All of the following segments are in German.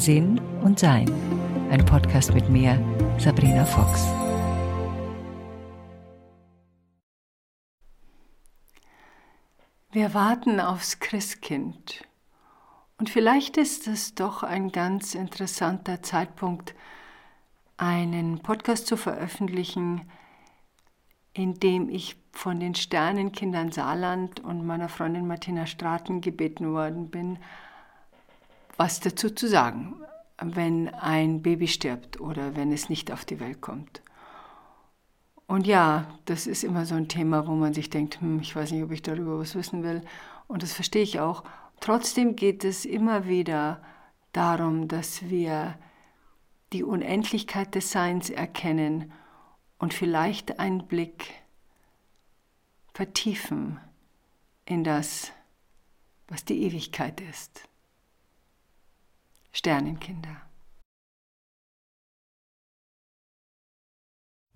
Sinn und Sein. Ein Podcast mit mir, Sabrina Fox. Wir warten aufs Christkind. Und vielleicht ist es doch ein ganz interessanter Zeitpunkt, einen Podcast zu veröffentlichen, in dem ich von den Sternenkindern Saarland und meiner Freundin Martina Straten gebeten worden bin, was dazu zu sagen, wenn ein Baby stirbt oder wenn es nicht auf die Welt kommt. Und ja, das ist immer so ein Thema, wo man sich denkt, hm, ich weiß nicht, ob ich darüber was wissen will. Und das verstehe ich auch. Trotzdem geht es immer wieder darum, dass wir die Unendlichkeit des Seins erkennen und vielleicht einen Blick vertiefen in das, was die Ewigkeit ist. Sternenkinder.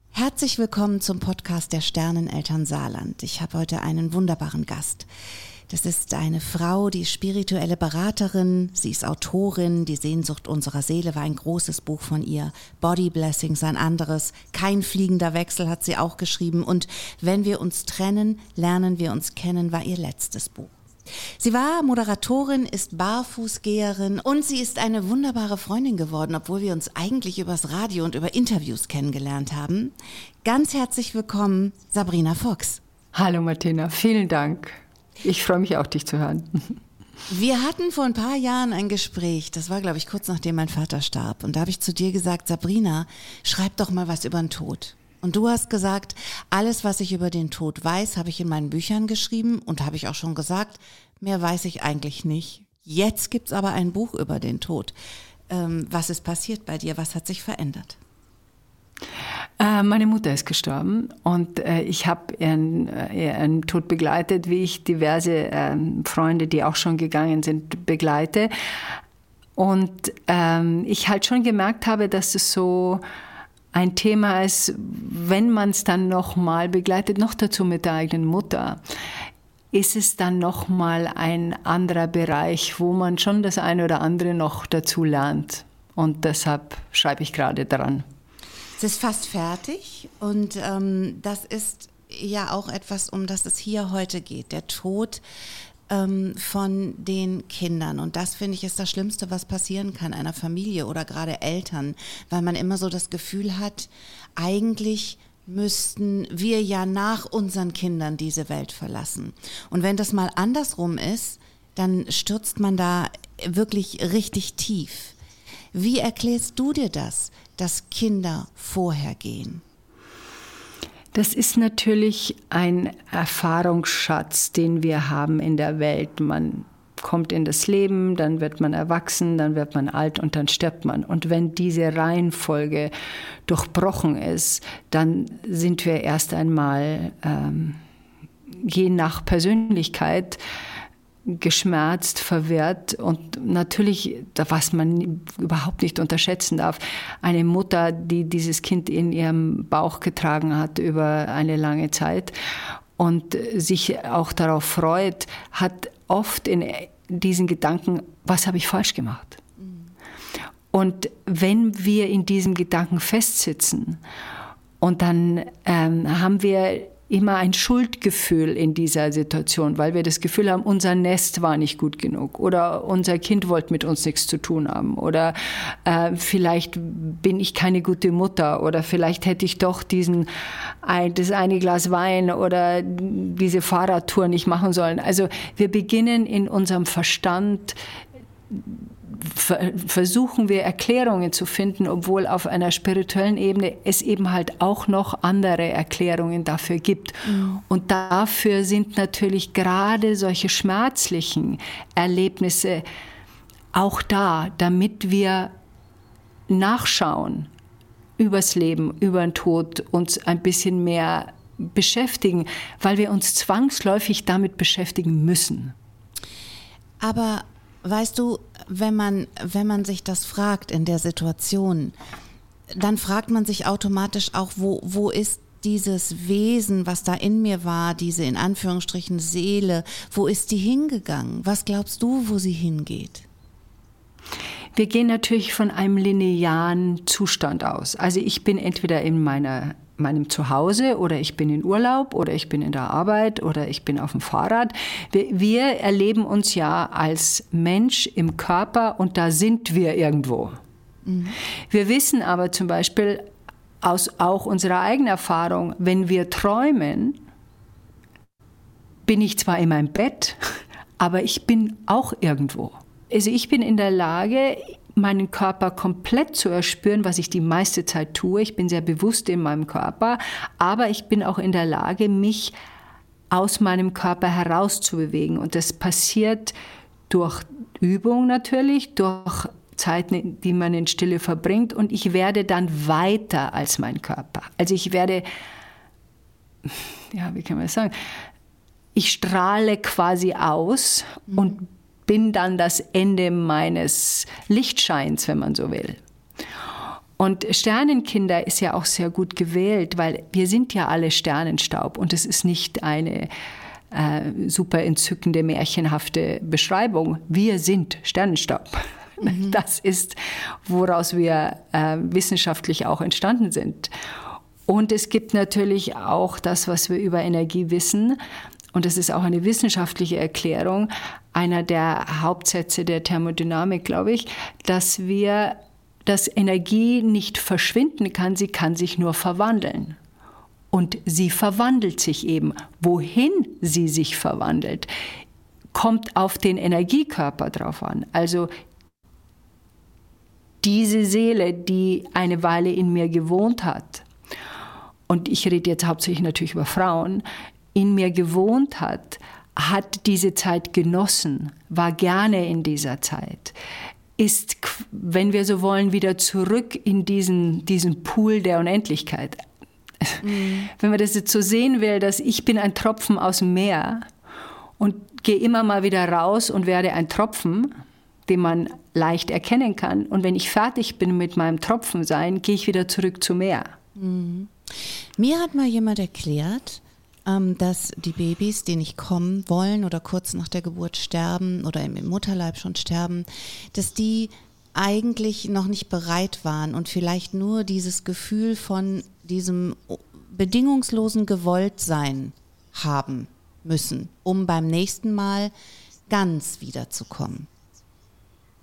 Herzlich willkommen zum Podcast der Sterneneltern Saarland. Ich habe heute einen wunderbaren Gast. Das ist eine Frau, die spirituelle Beraterin, sie ist Autorin, Die Sehnsucht unserer Seele war ein großes Buch von ihr, Body Blessings ein anderes, Kein fliegender Wechsel hat sie auch geschrieben und Wenn wir uns trennen, lernen wir uns kennen war ihr letztes Buch. Sie war Moderatorin, ist Barfußgeherin und sie ist eine wunderbare Freundin geworden, obwohl wir uns eigentlich übers Radio und über Interviews kennengelernt haben. Ganz herzlich willkommen, Sabrina Fox. Hallo Martina, vielen Dank. Ich freue mich auch, dich zu hören. Wir hatten vor ein paar Jahren ein Gespräch, das war, glaube ich, kurz nachdem mein Vater starb. Und da habe ich zu dir gesagt, Sabrina, schreib doch mal was über den Tod. Und du hast gesagt, alles, was ich über den Tod weiß, habe ich in meinen Büchern geschrieben und habe ich auch schon gesagt, mehr weiß ich eigentlich nicht. Jetzt gibt es aber ein Buch über den Tod. Ähm, was ist passiert bei dir? Was hat sich verändert? Äh, meine Mutter ist gestorben und äh, ich habe ihren, äh, ihren, Tod begleitet, wie ich diverse ähm, Freunde, die auch schon gegangen sind, begleite. Und ähm, ich halt schon gemerkt habe, dass es so ein Thema ist, wenn man es dann nochmal begleitet, noch dazu mit der eigenen Mutter, ist es dann nochmal ein anderer Bereich, wo man schon das eine oder andere noch dazu lernt. Und deshalb schreibe ich gerade dran. Es ist fast fertig und ähm, das ist ja auch etwas, um das es hier heute geht. Der Tod ähm, von den Kindern. Und das finde ich ist das Schlimmste, was passieren kann einer Familie oder gerade Eltern, weil man immer so das Gefühl hat, eigentlich müssten wir ja nach unseren Kindern diese Welt verlassen. Und wenn das mal andersrum ist, dann stürzt man da wirklich richtig tief. Wie erklärst du dir das, dass Kinder vorher gehen? Das ist natürlich ein Erfahrungsschatz, den wir haben in der Welt. Man kommt in das Leben, dann wird man erwachsen, dann wird man alt und dann stirbt man. Und wenn diese Reihenfolge durchbrochen ist, dann sind wir erst einmal ähm, je nach Persönlichkeit geschmerzt, verwirrt und natürlich, was man überhaupt nicht unterschätzen darf, eine Mutter, die dieses Kind in ihrem Bauch getragen hat über eine lange Zeit und sich auch darauf freut, hat oft in diesen Gedanken, was habe ich falsch gemacht? Und wenn wir in diesem Gedanken festsitzen und dann ähm, haben wir immer ein Schuldgefühl in dieser Situation, weil wir das Gefühl haben, unser Nest war nicht gut genug oder unser Kind wollte mit uns nichts zu tun haben oder äh, vielleicht bin ich keine gute Mutter oder vielleicht hätte ich doch diesen das eine Glas Wein oder diese Fahrradtour nicht machen sollen. Also wir beginnen in unserem Verstand versuchen wir Erklärungen zu finden, obwohl auf einer spirituellen Ebene es eben halt auch noch andere Erklärungen dafür gibt. Mhm. Und dafür sind natürlich gerade solche schmerzlichen Erlebnisse auch da, damit wir nachschauen übers Leben, über den Tod, uns ein bisschen mehr beschäftigen, weil wir uns zwangsläufig damit beschäftigen müssen. Aber Weißt du, wenn man, wenn man sich das fragt in der Situation, dann fragt man sich automatisch auch, wo, wo ist dieses Wesen, was da in mir war, diese in Anführungsstrichen Seele, wo ist die hingegangen? Was glaubst du, wo sie hingeht? Wir gehen natürlich von einem linearen Zustand aus. Also ich bin entweder in meiner meinem Zuhause oder ich bin in Urlaub oder ich bin in der Arbeit oder ich bin auf dem Fahrrad. Wir, wir, erleben uns ja als Mensch im Körper und da sind wir irgendwo. Mhm. Wir wissen aber zum Beispiel aus auch unserer eigenen Erfahrung, wenn wir träumen, bin ich zwar in meinem Bett, aber ich bin auch irgendwo. Also ich bin in der Lage, meinen Körper komplett zu erspüren, was ich die meiste Zeit tue. Ich bin sehr bewusst in meinem Körper, aber ich bin auch in der Lage, mich aus meinem Körper herauszubewegen. Und das passiert durch Übung natürlich, durch Zeiten, die man in Stille verbringt. Und ich werde dann weiter als mein Körper. Also ich werde, ja, wie kann man das sagen? Ich strahle quasi aus mhm. und bin dann das Ende meines Lichtscheins, wenn man so will. Und Sternenkinder ist ja auch sehr gut gewählt, weil wir sind ja alle Sternenstaub und es ist nicht eine äh, super entzückende, märchenhafte Beschreibung. Wir sind Sternenstaub. Mhm. Das ist, woraus wir äh, wissenschaftlich auch entstanden sind. Und es gibt natürlich auch das, was wir über Energie wissen. Und das ist auch eine wissenschaftliche Erklärung, einer der Hauptsätze der Thermodynamik, glaube ich, dass wir, dass Energie nicht verschwinden kann, sie kann sich nur verwandeln. Und sie verwandelt sich eben. Wohin sie sich verwandelt, kommt auf den Energiekörper drauf an. Also diese Seele, die eine Weile in mir gewohnt hat, und ich rede jetzt hauptsächlich natürlich über Frauen, in mir gewohnt hat, hat diese Zeit genossen, war gerne in dieser Zeit, ist, wenn wir so wollen, wieder zurück in diesen, diesen Pool der Unendlichkeit. Mhm. Wenn man das jetzt so sehen will, dass ich bin ein Tropfen aus dem Meer und gehe immer mal wieder raus und werde ein Tropfen, den man leicht erkennen kann. Und wenn ich fertig bin mit meinem Tropfensein, gehe ich wieder zurück zum Meer. Mhm. Mir hat mal jemand erklärt, dass die Babys, die nicht kommen wollen oder kurz nach der Geburt sterben oder im Mutterleib schon sterben, dass die eigentlich noch nicht bereit waren und vielleicht nur dieses Gefühl von diesem bedingungslosen Gewolltsein haben müssen, um beim nächsten Mal ganz wiederzukommen.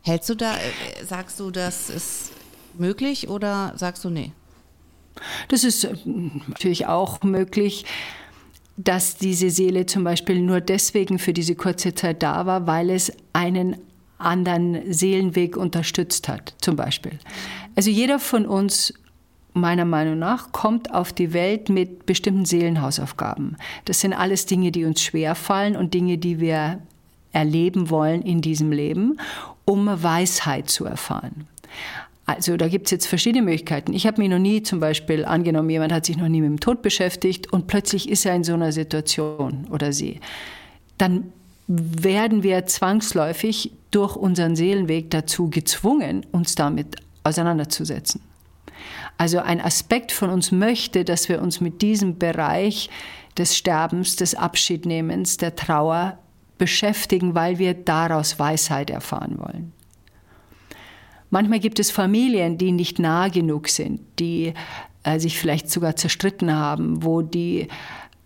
Hältst du da, äh, sagst du, das ist möglich oder sagst du nee? Das ist äh, natürlich auch möglich dass diese Seele zum Beispiel nur deswegen für diese kurze Zeit da war, weil es einen anderen Seelenweg unterstützt hat, zum Beispiel. Also jeder von uns, meiner Meinung nach, kommt auf die Welt mit bestimmten Seelenhausaufgaben. Das sind alles Dinge, die uns schwerfallen und Dinge, die wir erleben wollen in diesem Leben, um Weisheit zu erfahren. Also da gibt es jetzt verschiedene Möglichkeiten. Ich habe mich noch nie zum Beispiel angenommen, jemand hat sich noch nie mit dem Tod beschäftigt und plötzlich ist er in so einer Situation oder sie. Dann werden wir zwangsläufig durch unseren Seelenweg dazu gezwungen, uns damit auseinanderzusetzen. Also ein Aspekt von uns möchte, dass wir uns mit diesem Bereich des Sterbens, des Abschiednehmens, der Trauer beschäftigen, weil wir daraus Weisheit erfahren wollen. Manchmal gibt es Familien, die nicht nah genug sind, die äh, sich vielleicht sogar zerstritten haben, wo die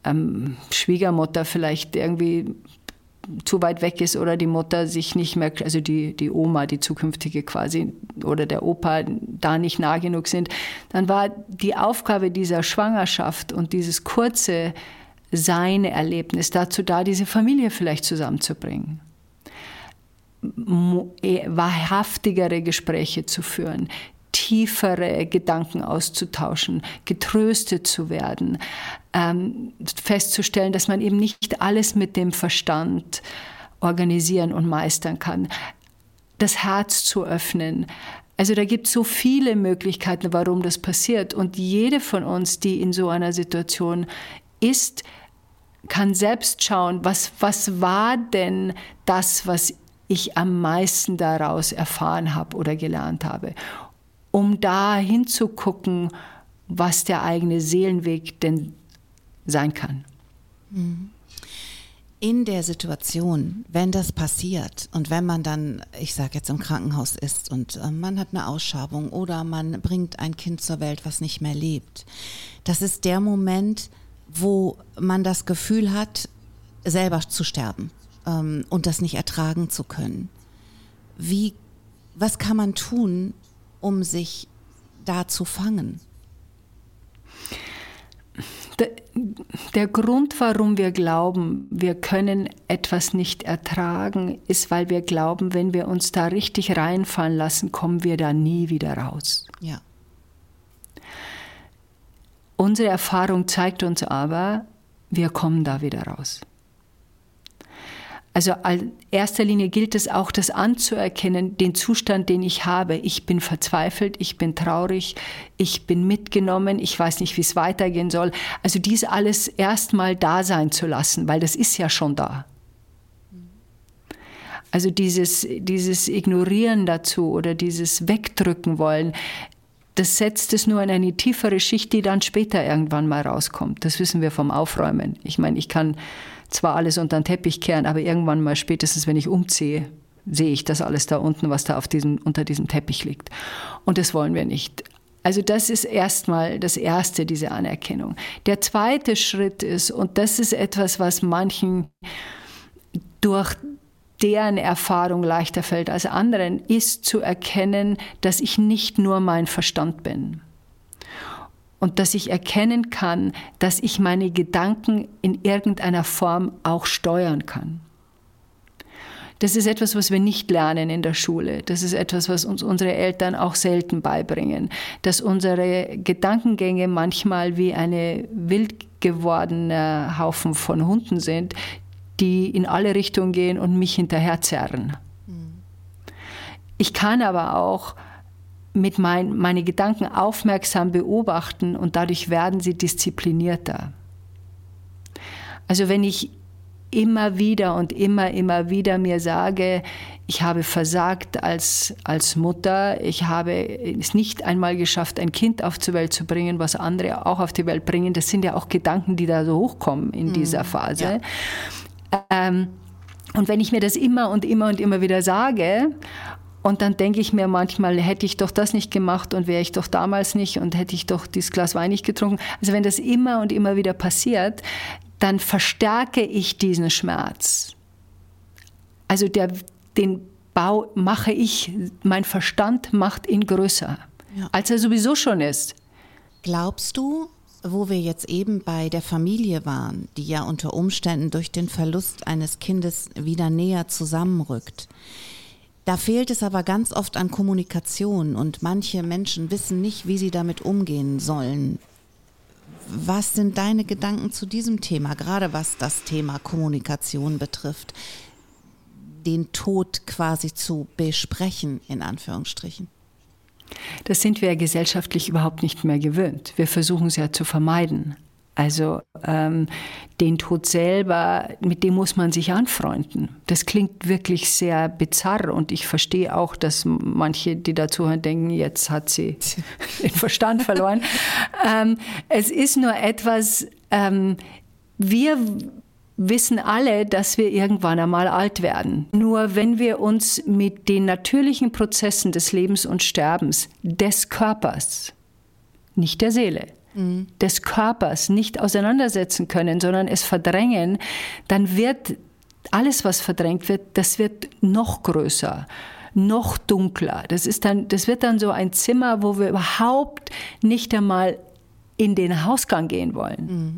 ähm, Schwiegermutter vielleicht irgendwie zu weit weg ist oder die Mutter sich nicht mehr, also die, die Oma, die zukünftige quasi, oder der Opa da nicht nah genug sind, dann war die Aufgabe dieser Schwangerschaft und dieses kurze Sein-Erlebnis dazu da, diese Familie vielleicht zusammenzubringen. Eh, wahrhaftigere Gespräche zu führen, tiefere Gedanken auszutauschen, getröstet zu werden, ähm, festzustellen, dass man eben nicht alles mit dem Verstand organisieren und meistern kann, das Herz zu öffnen. Also da gibt es so viele Möglichkeiten, warum das passiert. Und jede von uns, die in so einer Situation ist, kann selbst schauen, was, was war denn das, was ich am meisten daraus erfahren habe oder gelernt habe, um da hinzugucken, was der eigene Seelenweg denn sein kann. Mhm. in der Situation, wenn das passiert und wenn man dann, ich sage jetzt im Krankenhaus ist und äh, man hat eine Ausschabung oder man bringt ein Kind zur Welt, was nicht mehr lebt, das ist der Moment, wo man das Gefühl hat, selber zu sterben ähm, und das nicht ertragen zu können. Wie, was kann man tun, um sich da zu fangen? Der, der, Grund, warum wir glauben, wir können etwas nicht ertragen, ist, weil wir glauben, wenn wir uns da richtig reinfallen lassen, kommen wir da nie wieder raus. Ja. Unsere Erfahrung zeigt uns aber, wir kommen da wieder raus. Also in erster Linie gilt es auch, das anzuerkennen, den Zustand, den ich habe. Ich bin verzweifelt, ich bin traurig, ich bin mitgenommen, ich weiß nicht, wie es weitergehen soll. Also dies alles erstmal da sein zu lassen, weil das ist ja schon da. Also dieses, dieses Ignorieren dazu oder dieses Wegdrücken wollen, das setzt es nur in eine tiefere Schicht, die dann später irgendwann mal rauskommt. Das wissen wir vom Aufräumen. Ich meine, ich kann zwar alles unter den Teppich kehren, aber irgendwann mal spätestens, wenn ich umziehe, sehe ich das alles da unten, was da auf diesem, unter diesem Teppich liegt. Und das wollen wir nicht. Also das ist erstmal das Erste, diese Anerkennung. Der zweite Schritt ist, und das ist etwas, was manchen durch deren Erfahrung leichter fällt als anderen, ist zu erkennen, dass ich nicht nur mein Verstand bin und dass ich erkennen kann, dass ich meine Gedanken in irgendeiner Form auch steuern kann. Das ist etwas, was wir nicht lernen in der Schule. Das ist etwas, was uns unsere Eltern auch selten beibringen. Dass unsere Gedankengänge manchmal wie eine wild gewordene Haufen von Hunden sind, die in alle Richtungen gehen und mich hinterherzerren. Mhm. Ich kann aber auch mit mein, meine Gedanken aufmerksam beobachten und dadurch werden sie disziplinierter. Also wenn ich immer wieder und immer, immer wieder mir sage, ich habe versagt als, als Mutter, ich habe es nicht einmal geschafft, ein Kind auf die Welt zu bringen, was andere auch auf die Welt bringen, das sind ja auch Gedanken, die da so hochkommen in mhm. dieser Phase. Ja. Ähm, und wenn ich mir das immer und immer und immer wieder sage und dann denke ich mir manchmal, hätte ich doch das nicht gemacht und wäre ich doch damals nicht und hätte ich doch dieses Glas Wein nicht getrunken. Also wenn das immer und immer wieder passiert, dann verstärke ich diesen Schmerz. Also der, den Bau mache ich, mein Verstand macht ihn größer, ja. als er sowieso schon ist. Glaubst du, wo wir jetzt eben bei der Familie waren, die ja unter Umständen durch den Verlust eines Kindes wieder näher zusammenrückt, da fehlt es aber ganz oft an Kommunikation und manche Menschen wissen nicht, wie sie damit umgehen sollen. Was sind deine Gedanken zu diesem Thema, gerade was das Thema Kommunikation betrifft? Den Tod quasi zu besprechen, in Anführungsstrichen. Das sind wir ja gesellschaftlich überhaupt nicht mehr gewöhnt. Wir versuchen es ja zu vermeiden. Also ähm, den Tod selber, mit dem muss man sich anfreunden. Das klingt wirklich sehr bizarr und ich verstehe auch, dass manche, die dazuhören, denken, jetzt hat sie den Verstand verloren. ähm, es ist nur etwas, ähm, wir wissen alle, dass wir irgendwann einmal alt werden. Nur wenn wir uns mit den natürlichen Prozessen des Lebens und Sterbens des Körpers, nicht der Seele, mhm. des Körpers nicht auseinandersetzen können, sondern es verdrängen, dann wird alles, was verdrängt wird, das wird noch größer noch dunkler. Das, ist dann, das wird dann so ein Zimmer, wo wir überhaupt nicht einmal in den Hausgang gehen wollen. Mhm.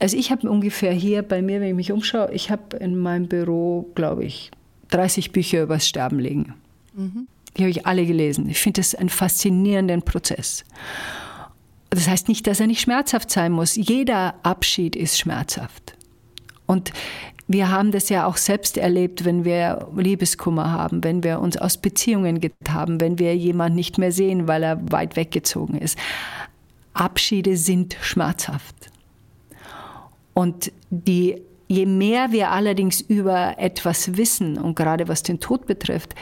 Also ich habe ungefähr hier bei mir, wenn ich mich umschaue, ich habe in meinem Büro, glaube ich, 30 Bücher über das Sterben liegen. Mhm. Die habe ich alle gelesen. Ich finde das einen faszinierenden Prozess. Das heißt nicht, dass er nicht schmerzhaft sein muss. Jeder Abschied ist schmerzhaft. Und wir haben das ja auch selbst erlebt, wenn wir Liebeskummer haben, wenn wir uns aus Beziehungen getrennt haben, wenn wir jemanden nicht mehr sehen, weil er weit weggezogen ist. Abschiede sind schmerzhaft. Und die, je mehr wir allerdings über etwas wissen, und gerade was den Tod betrifft,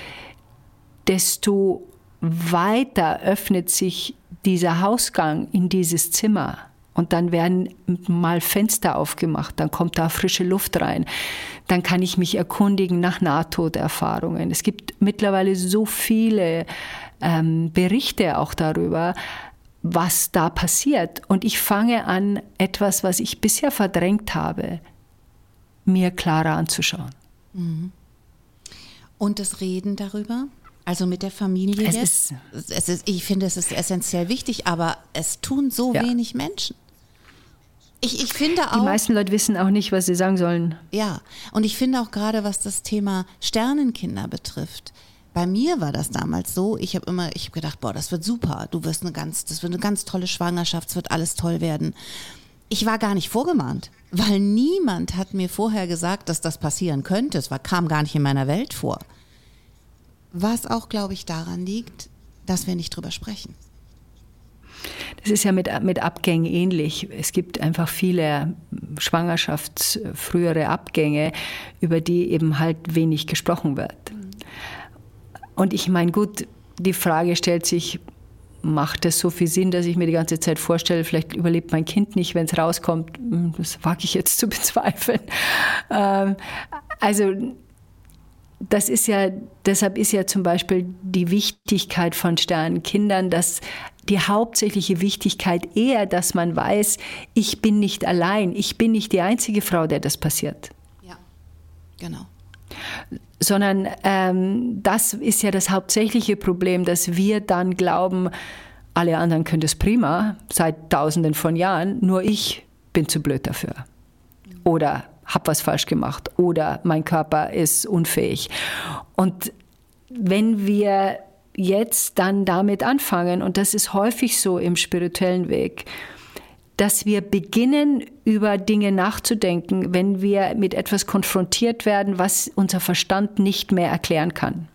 desto weiter öffnet sich dieser Hausgang in dieses Zimmer Und dann werden mal Fenster aufgemacht, dann kommt da frische Luft rein. Dann kann ich mich erkundigen nach Nahtoderfahrungen. Es gibt mittlerweile so viele ähm, Berichte auch darüber, was da passiert. Und ich fange an, etwas, was ich bisher verdrängt habe, mir klarer anzuschauen. Mhm. Und das Reden darüber? Also mit der Familie es jetzt? Ist, es ist, ich finde, es ist essentiell wichtig, aber es tun so ja. wenig Menschen. Ich, ich finde auch. Die meisten Leute wissen auch nicht, was sie sagen sollen. Ja, und ich finde auch gerade, was das Thema Sternenkinder betrifft. Bei mir war das damals so, ich habe immer, ich habe gedacht, boah, das wird super, du wirst eine ganz, das wird eine ganz tolle Schwangerschaft, es wird alles toll werden. Ich war gar nicht vorgemahnt, weil niemand hat mir vorher gesagt, dass das passieren könnte. Es war, kam gar nicht in meiner Welt vor. Was auch, glaube ich, daran liegt, dass wir nicht drüber sprechen. Das ist ja mit, mit Abgängen ähnlich. Es gibt einfach viele schwangerschaftsfrühere Abgänge, über die eben halt wenig gesprochen wird. Und ich meine, gut, die Frage stellt sich, macht es so viel Sinn, dass ich mir die ganze Zeit vorstelle, vielleicht überlebt mein Kind nicht, wenn es rauskommt. Hm, das wage ich jetzt zu bezweifeln. Ähm, also das ist ja, deshalb ist ja zum Beispiel die Wichtigkeit von Sternenkindern, dass die hauptsächliche Wichtigkeit eher, dass man weiß, ich bin nicht allein, ich bin nicht die einzige Frau, der das passiert. Ja, genau. Sondern ähm, das ist ja das hauptsächliche Problem, dass wir dann glauben, alle anderen können das prima, seit tausenden von Jahren, nur ich bin zu blöd dafür. Oder habe was falsch gemacht oder mein Körper ist unfähig. Und wenn wir jetzt dann damit anfangen, und das ist häufig so im spirituellen Weg, dass wir beginnen, über Dinge nachzudenken, wenn wir mit etwas konfrontiert werden, was unser Verstand nicht mehr erklären kann.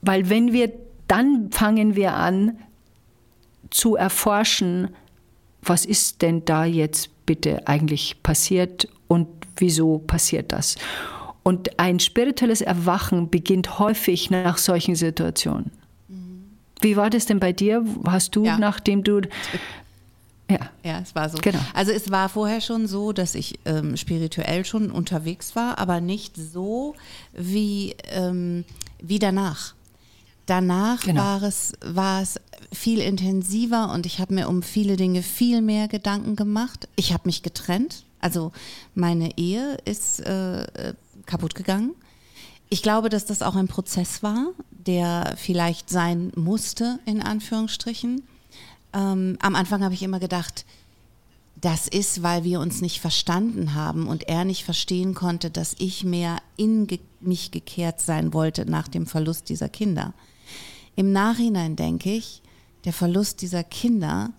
Weil wenn wir, dann fangen wir an zu erforschen, was ist denn da jetzt bitte eigentlich passiert und wieso passiert das? Und ein spirituelles Erwachen beginnt häufig nach solchen Situationen. Mhm. Wie war das denn bei dir? Hast du, ja. nachdem du ja. ja, es war so. Genau. Also es war vorher schon so, dass ich ähm, spirituell schon unterwegs war, aber nicht so wie, ähm, wie danach. Danach genau. war, es, war es viel intensiver und ich habe mir um viele Dinge viel mehr Gedanken gemacht. Ich habe mich getrennt. Also meine Ehe ist äh, kaputt gegangen. Ich glaube, dass das auch ein Prozess war, der vielleicht sein musste, in Anführungsstrichen. Ähm, am Anfang habe ich immer gedacht, das ist, weil wir uns nicht verstanden haben und er nicht verstehen konnte, dass ich mehr in ge mich gekehrt sein wollte nach dem Verlust dieser Kinder. Im Nachhinein denke ich, der Verlust dieser Kinder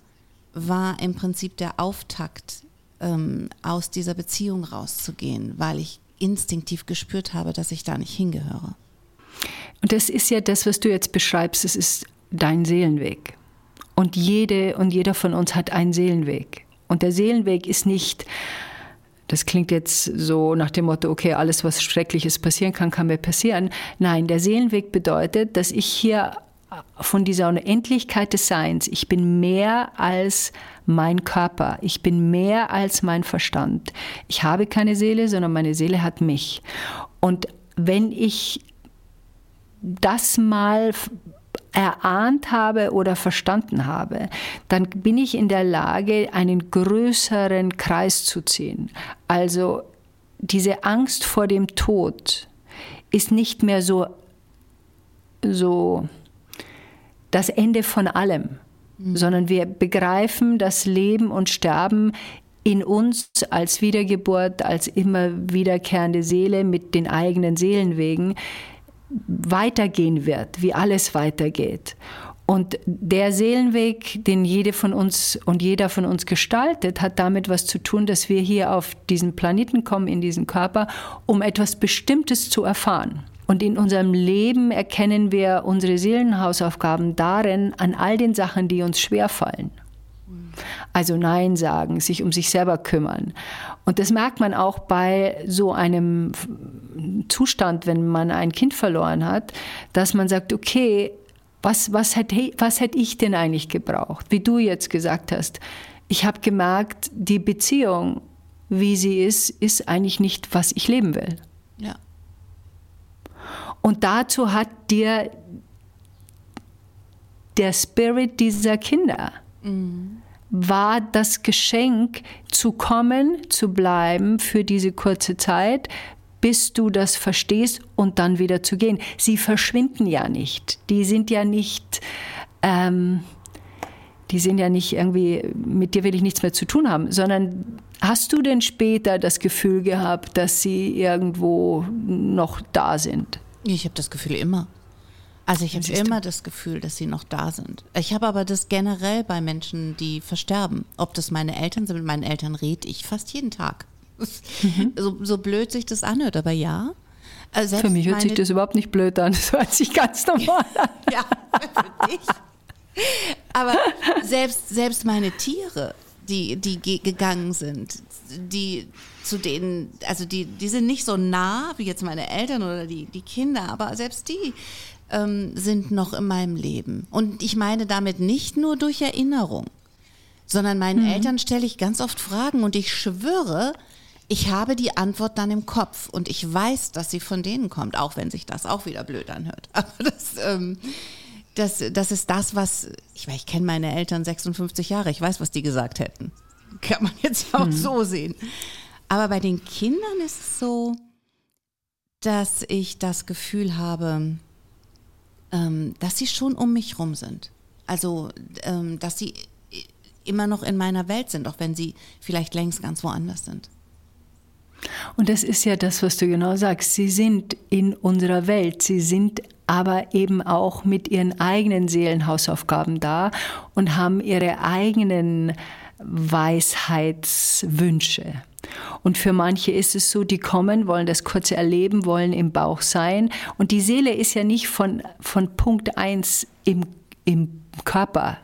war im Prinzip der Auftakt, ähm, aus dieser Beziehung rauszugehen, weil ich instinktiv gespürt habe, dass ich da nicht hingehöre. Und das ist ja das, was du jetzt beschreibst, das ist dein Seelenweg. Und jede und jeder von uns hat einen Seelenweg. Und der Seelenweg ist nicht, das klingt jetzt so nach dem Motto, okay, alles, was Schreckliches passieren kann, kann mir passieren. Nein, der Seelenweg bedeutet, dass ich hier von dieser Unendlichkeit des Seins. Ich bin mehr als mein Körper. Ich bin mehr als mein Verstand. Ich habe keine Seele, sondern meine Seele hat mich. Und wenn ich das mal erahnt habe oder verstanden habe, dann bin ich in der Lage, einen größeren Kreis zu ziehen. Also diese Angst vor dem Tod ist nicht mehr so, so das Ende von allem, mhm. sondern wir begreifen das Leben und Sterben in uns als Wiedergeburt, als immer wiederkehrende Seele mit den eigenen Seelenwegen weitergehen wird, wie alles weitergeht. Und der Seelenweg, den jede von uns und jeder von uns gestaltet, hat damit was zu tun, dass wir hier auf diesen Planeten kommen, in diesen Körper, um etwas Bestimmtes zu erfahren. Und in unserem Leben erkennen wir unsere Seelenhausaufgaben darin, an all den Sachen, die uns schwerfallen. Also Nein sagen, sich um sich selber kümmern. Und das merkt man auch bei so einem Zustand, wenn man ein Kind verloren hat, dass man sagt, okay, was, was, hätte, was hätte ich denn eigentlich gebraucht? Wie du jetzt gesagt hast, ich habe gemerkt, die Beziehung, wie sie ist, ist eigentlich nicht, was ich leben will. Und dazu hat dir der Spirit dieser Kinder mhm. war das Geschenk zu kommen, zu bleiben für diese kurze Zeit, bis du das verstehst und dann wieder zu gehen. Sie verschwinden ja nicht. Die sind ja nicht, ähm, die sind ja nicht irgendwie, mit dir will ich nichts mehr zu tun haben, sondern hast du denn später das Gefühl gehabt, dass sie irgendwo noch da sind? Ich habe das Gefühl immer. Also ich habe immer das Gefühl, dass sie noch da sind. Ich habe aber das generell bei Menschen, die versterben. Ob das meine Eltern sind, mit meinen Eltern rede ich fast jeden Tag. Mhm. So, so blöd sich das anhört, aber ja. Also für mich hört sich das überhaupt nicht blöd an. Das hört sich ganz normal an. ja, für dich. Aber selbst, selbst meine Tiere, die, die gegangen sind, die zu denen, also die, die sind nicht so nah wie jetzt meine Eltern oder die, die Kinder, aber selbst die ähm, sind noch in meinem Leben. Und ich meine damit nicht nur durch Erinnerung, sondern meinen mhm. Eltern stelle ich ganz oft Fragen und ich schwöre, ich habe die Antwort dann im Kopf und ich weiß, dass sie von denen kommt, auch wenn sich das auch wieder blöd anhört. Aber das, ähm, das, das ist das, was, ich, ich kenne meine Eltern 56 Jahre, ich weiß, was die gesagt hätten. Kann man jetzt auch mhm. so sehen. Aber bei den Kindern ist es so, dass ich das Gefühl habe, ähm, dass sie schon um mich rum sind. Also, ähm, dass sie immer noch in meiner Welt sind, auch wenn sie vielleicht längst ganz woanders sind. Und das ist ja das, was du genau sagst. Sie sind in unserer Welt. Sie sind aber eben auch mit ihren eigenen Seelenhausaufgaben da und haben ihre eigenen Weisheitswünsche. Und für manche ist es so, die kommen, wollen das kurze erleben, wollen im Bauch sein. Und die Seele ist ja nicht von, von Punkt 1 im, im Körper,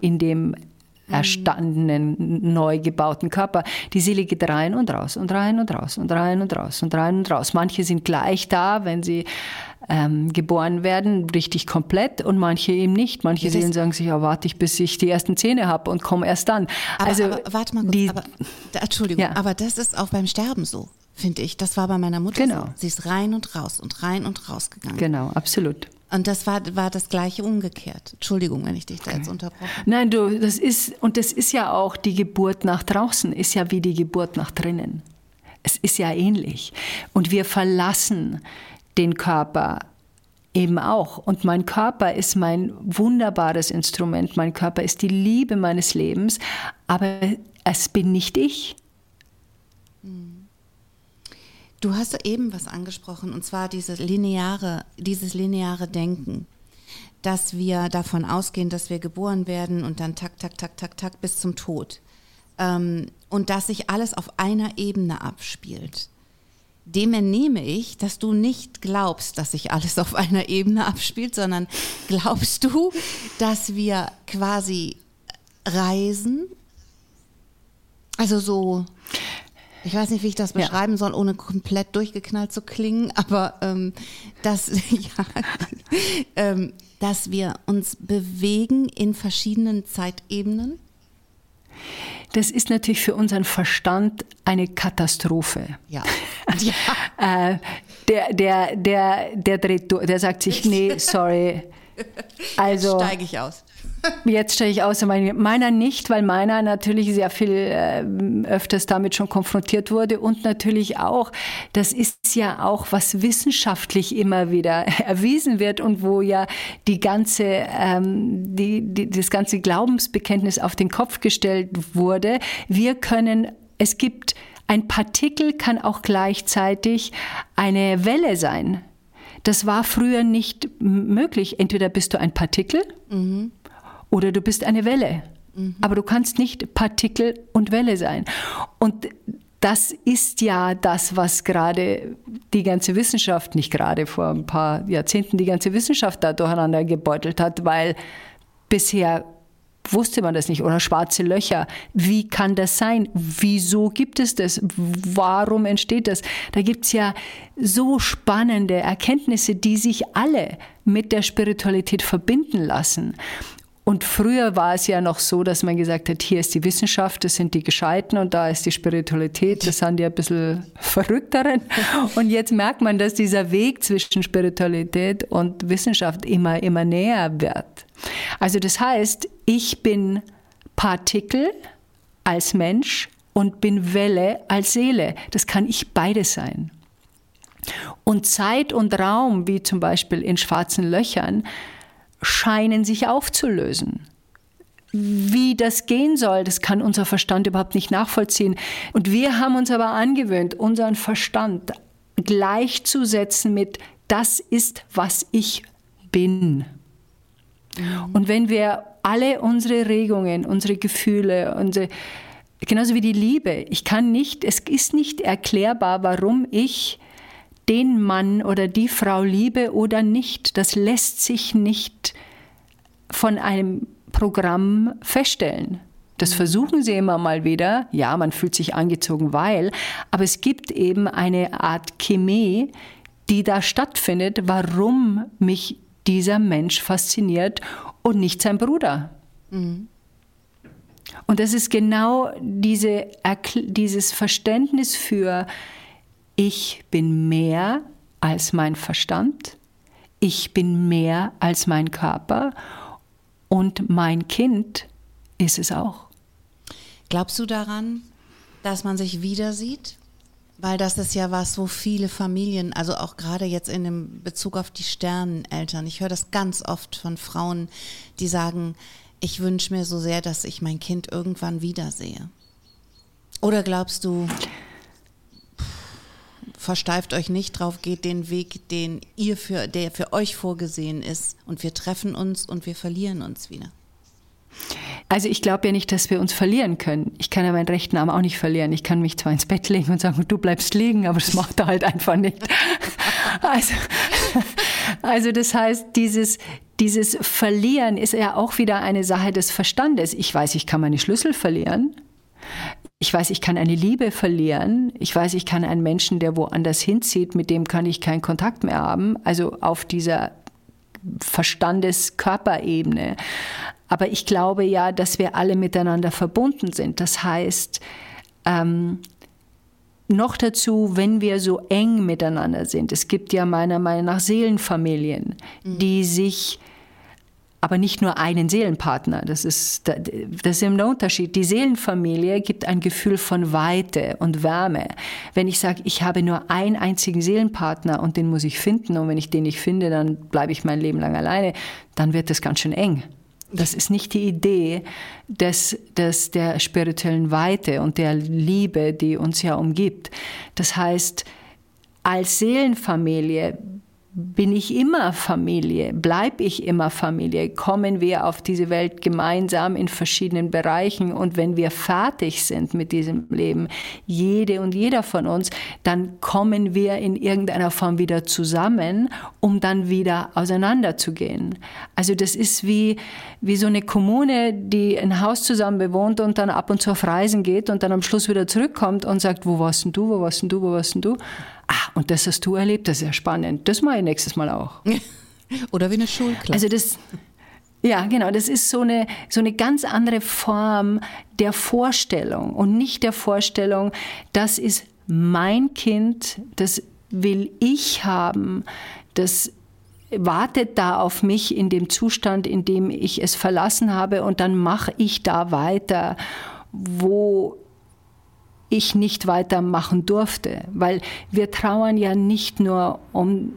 in dem erstandenen, neu gebauten Körper. Die Seele geht rein und raus und rein und raus und rein und raus und rein und raus. Manche sind gleich da, wenn sie ähm, geboren werden, richtig komplett und manche eben nicht. Manche Seelen sagen sich, ja, warte ich, bis ich die ersten Zähne habe und komme erst dann. Aber, also, aber, warte mal kurz, die, aber, Entschuldigung, ja. aber das ist auch beim Sterben so, finde ich. Das war bei meiner Mutter genau. so. Sie ist rein und raus und rein und raus gegangen. Genau, absolut. Und das war, war das gleiche umgekehrt. Entschuldigung, wenn ich dich da okay. jetzt unterbrochen habe. Nein, du, das ist, und das ist ja auch die Geburt nach draußen, ist ja wie die Geburt nach drinnen. Es ist ja ähnlich. Und wir verlassen den Körper eben auch. Und mein Körper ist mein wunderbares Instrument. Mein Körper ist die Liebe meines Lebens, aber es bin nicht ich. Du hast eben was angesprochen, und zwar dieses lineare, dieses lineare Denken, dass wir davon ausgehen, dass wir geboren werden und dann tak, tak, tak, tak, tak bis zum Tod. Ähm, und dass sich alles auf einer Ebene abspielt. Dem entnehme ich, dass du nicht glaubst, dass sich alles auf einer Ebene abspielt, sondern glaubst du, dass wir quasi reisen? Also so ich weiß nicht, wie ich das beschreiben ja. soll, ohne komplett durchgeknallt zu klingen, aber ähm, dass, ja, ähm, dass wir uns bewegen in verschiedenen Zeitebenen. Das ist natürlich für unseren Verstand eine Katastrophe. Ja. ja. äh, der, der, der, der dreht durch, der sagt sich, nee, sorry. Also steige ich aus. Jetzt stelle ich aus, meiner nicht, weil meiner natürlich sehr viel äh, öfters damit schon konfrontiert wurde und natürlich auch, das ist ja auch, was wissenschaftlich immer wieder erwiesen wird und wo ja die ganze, ähm, die, die, das ganze Glaubensbekenntnis auf den Kopf gestellt wurde. Wir können, es gibt ein Partikel kann auch gleichzeitig eine Welle sein. Das war früher nicht möglich. Entweder bist du ein Partikel mhm oder du bist eine Welle. Mhm. Aber du kannst nicht Partikel und Welle sein. Und das ist ja das, was gerade die ganze Wissenschaft, nicht gerade vor ein paar Jahrzehnten, die ganze Wissenschaft da durcheinander gebeutelt hat, weil bisher wusste man das nicht. Oder schwarze Löcher. Wie kann das sein? Wieso gibt es das? Warum entsteht das? Da gibt es ja so spannende Erkenntnisse, die sich alle mit der Spiritualität verbinden lassen. Und früher war es ja noch so, dass man gesagt hat, hier ist die Wissenschaft, das sind die Gescheiten und da ist die Spiritualität, das sind die ein bisschen verrückteren. Und jetzt merkt man, dass dieser Weg zwischen Spiritualität und Wissenschaft immer, immer näher wird. Also das heißt, ich bin Partikel als Mensch und bin Welle als Seele. Das kann ich beides sein. Und Zeit und Raum, wie zum Beispiel in schwarzen Löchern, scheinen sich aufzulösen. Wie das gehen soll, das kann unser Verstand überhaupt nicht nachvollziehen. Und wir haben uns aber angewöhnt, unseren Verstand gleichzusetzen mit das ist, was ich bin. Und wenn wir alle unsere Regungen, unsere Gefühle, unsere, genauso wie die Liebe, ich kann nicht, es ist nicht erklärbar, warum ich den Mann oder die Frau liebe oder nicht. Das lässt sich nicht von einem Programm feststellen. Das versuchen sie immer mal wieder. Ja, man fühlt sich angezogen, weil. Aber es gibt eben eine Art Chemie, die da stattfindet, warum mich dieser Mensch fasziniert und nicht sein Bruder. Mhm. Und das ist genau diese, dieses Verständnis für, ich bin mehr als mein Verstand, ich bin mehr als mein Körper und mein Kind ist es auch. Glaubst du daran, dass man sich wieder sieht? Weil das ist ja was, wo viele Familien, also auch gerade jetzt in dem Bezug auf die Sterneneltern, ich höre das ganz oft von Frauen, die sagen, ich wünsche mir so sehr, dass ich mein Kind irgendwann wiedersehe. Oder glaubst du, versteift euch nicht drauf, geht den Weg, den ihr für, der für euch vorgesehen ist und wir treffen uns und wir verlieren uns wieder. Also ich glaube ja nicht, dass wir uns verlieren können. Ich kann ja meinen rechten Arm auch nicht verlieren. Ich kann mich zwar ins Bett legen und sagen, du bleibst liegen, aber das macht er halt einfach nicht. Also, also das heißt, dieses, dieses Verlieren ist ja auch wieder eine Sache des Verstandes. Ich weiß, ich kann meine Schlüssel verlieren. Ich weiß, ich kann eine Liebe verlieren. Ich weiß, ich kann einen Menschen, der woanders hinzieht, mit dem kann ich keinen Kontakt mehr haben. Also auf dieser Verstandes-Körperebene. Aber ich glaube ja, dass wir alle miteinander verbunden sind. Das heißt, ähm, noch dazu, wenn wir so eng miteinander sind. Es gibt ja meiner Meinung nach Seelenfamilien, mhm. die sich aber nicht nur einen Seelenpartner. Das ist, das ist eben der Unterschied. Die Seelenfamilie gibt ein Gefühl von Weite und Wärme. Wenn ich sage, ich habe nur einen einzigen Seelenpartner und den muss ich finden und wenn ich den nicht finde, dann bleibe ich mein Leben lang alleine, dann wird das ganz schön eng. Das ist nicht die Idee des, des, der spirituellen Weite und der Liebe, die uns ja umgibt. Das heißt, als Seelenfamilie bin ich immer Familie, bleibe ich immer Familie, kommen wir auf diese Welt gemeinsam in verschiedenen Bereichen und wenn wir fertig sind mit diesem Leben, jede und jeder von uns, dann kommen wir in irgendeiner Form wieder zusammen, um dann wieder auseinanderzugehen. Also das ist wie, wie so eine Kommune, die ein Haus zusammen bewohnt und dann ab und zu auf Reisen geht und dann am Schluss wieder zurückkommt und sagt, wo warst denn du, wo warst denn du, wo warst denn du? Ah, und das hast du erlebt, das ist ja spannend. Das mache ich nächstes Mal auch. Oder wie eine Schulklasse. Also das, ja, genau, das ist so eine, so eine ganz andere Form der Vorstellung und nicht der Vorstellung, das ist mein Kind, das will ich haben, das wartet da auf mich in dem Zustand, in dem ich es verlassen habe und dann mache ich da weiter, wo ich nicht weitermachen durfte, weil wir trauern ja nicht nur um,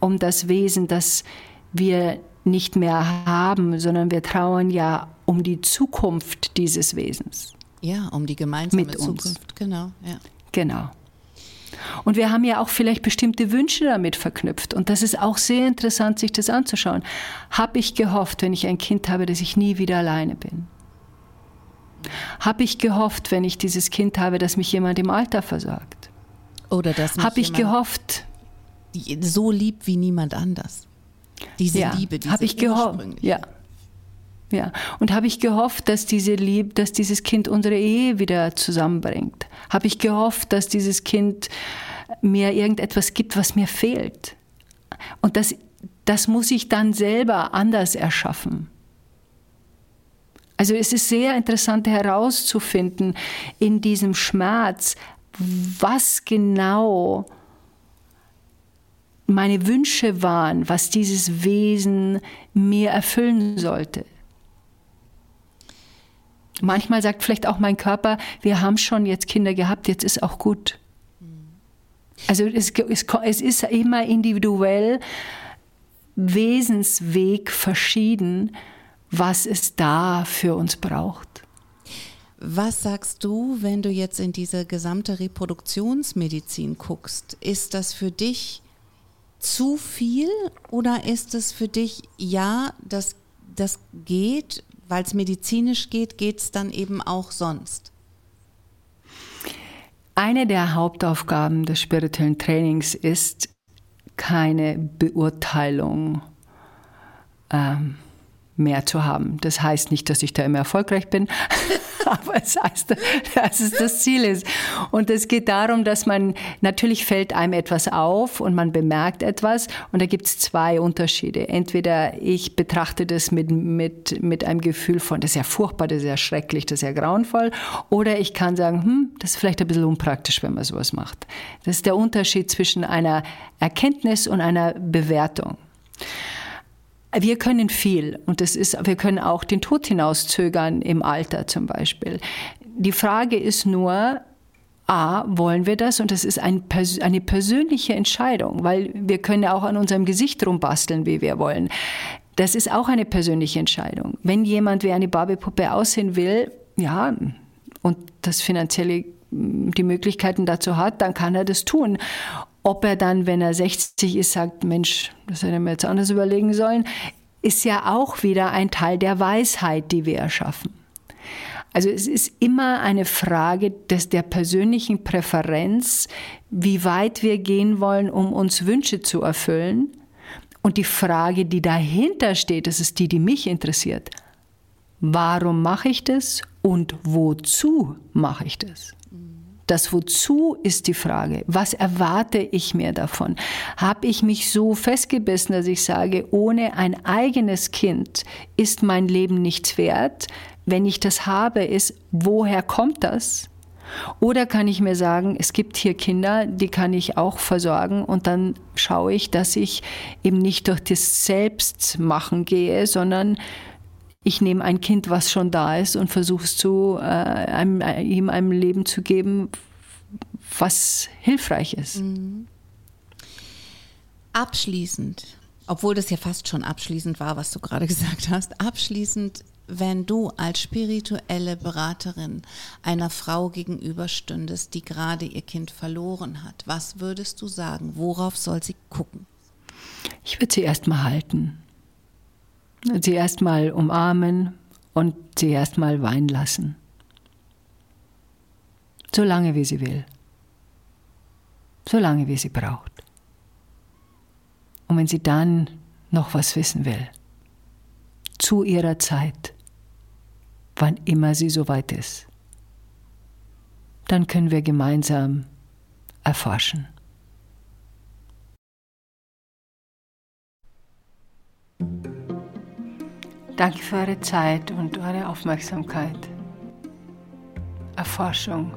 um das Wesen, das wir nicht mehr haben, sondern wir trauern ja um die Zukunft dieses Wesens. Ja, um die gemeinsame Mit Zukunft, uns. genau. Ja. Genau. Und wir haben ja auch vielleicht bestimmte Wünsche damit verknüpft. Und das ist auch sehr interessant, sich das anzuschauen. Habe ich gehofft, wenn ich ein Kind habe, dass ich nie wieder alleine bin? Habe ich gehofft, wenn ich dieses Kind habe, dass mich jemand im Alter versorgt? Oder dass Habe ich gehofft, so lieb wie niemand anders. Diese ja, Liebe, diese habe ich gehofft, ja. Ja, und habe ich gehofft, dass diese Liebe, dass dieses Kind unsere Ehe wieder zusammenbringt? Habe ich gehofft, dass dieses Kind mir irgendetwas gibt, was mir fehlt? Und das, das muss ich dann selber anders erschaffen. Also es ist sehr interessant herauszufinden in diesem Schmerz, was genau meine Wünsche waren, was dieses Wesen mir erfüllen sollte. Manchmal sagt vielleicht auch mein Körper, wir haben schon jetzt Kinder gehabt, jetzt ist auch gut. Also es, es, es ist immer individuell, Wesensweg verschieden, was es da für uns braucht. Was sagst du, wenn du jetzt in diese gesamte Reproduktionsmedizin guckst? Ist das für dich zu viel oder ist es für dich, ja, das, das geht, weil es medizinisch geht, geht es dann eben auch sonst? Eine der Hauptaufgaben des spirituellen Trainings ist keine Beurteilung ähm, mehr zu haben. Das heißt nicht, dass ich da immer erfolgreich bin, aber es heißt, dass es das Ziel ist. Und es geht darum, dass man, natürlich fällt einem etwas auf und man bemerkt etwas und da gibt es zwei Unterschiede. Entweder ich betrachte das mit, mit, mit einem Gefühl von, das ist ja furchtbar, das ist ja schrecklich, das ist ja grauenvoll, oder ich kann sagen, hm, das ist vielleicht ein bisschen unpraktisch, wenn man sowas macht. Das ist der Unterschied zwischen einer Erkenntnis und einer Bewertung. Wir können viel und das ist, wir können auch den Tod hinauszögern im Alter zum Beispiel. Die Frage ist nur, A, wollen wir das? Und das ist ein, eine persönliche Entscheidung, weil wir können auch an unserem Gesicht rumbasteln, wie wir wollen. Das ist auch eine persönliche Entscheidung. Wenn jemand wie eine Barbiepuppe aussehen will, ja, und das finanzielle die Möglichkeiten dazu hat, dann kann er das tun. Ob er dann, wenn er 60 ist, sagt, Mensch, das hätte mir jetzt anders überlegen sollen, ist ja auch wieder ein Teil der Weisheit, die wir erschaffen. Also es ist immer eine Frage des, der persönlichen Präferenz, wie weit wir gehen wollen, um uns Wünsche zu erfüllen. Und die Frage, die dahinter steht, das ist die, die mich interessiert. Warum mache ich das und wozu mache ich das? Das Wozu ist die Frage. Was erwarte ich mir davon? Habe ich mich so festgebissen, dass ich sage, ohne ein eigenes Kind ist mein Leben nichts wert? Wenn ich das habe, ist, woher kommt das? Oder kann ich mir sagen, es gibt hier Kinder, die kann ich auch versorgen und dann schaue ich, dass ich eben nicht durch das Selbstmachen gehe, sondern ich nehme ein Kind, was schon da ist und versuche es zu, äh, einem, ihm ein Leben zu geben, was hilfreich ist. Mhm. Abschließend, obwohl das ja fast schon abschließend war, was du gerade gesagt hast, abschließend, wenn du als spirituelle Beraterin einer Frau gegenüberstündest, die gerade ihr Kind verloren hat, was würdest du sagen? Worauf soll sie gucken? Ich würde sie erstmal halten sie erstmal umarmen und sie erstmal weinen lassen. So lange wie sie will. So lange wie sie braucht. Und wenn sie dann noch was wissen will, zu ihrer Zeit, wann immer sie soweit ist, dann können wir gemeinsam erforschen. Danke für eure Zeit und eure Aufmerksamkeit. Erforschung.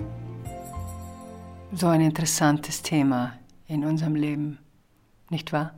So ein interessantes Thema in unserem Leben, nicht wahr?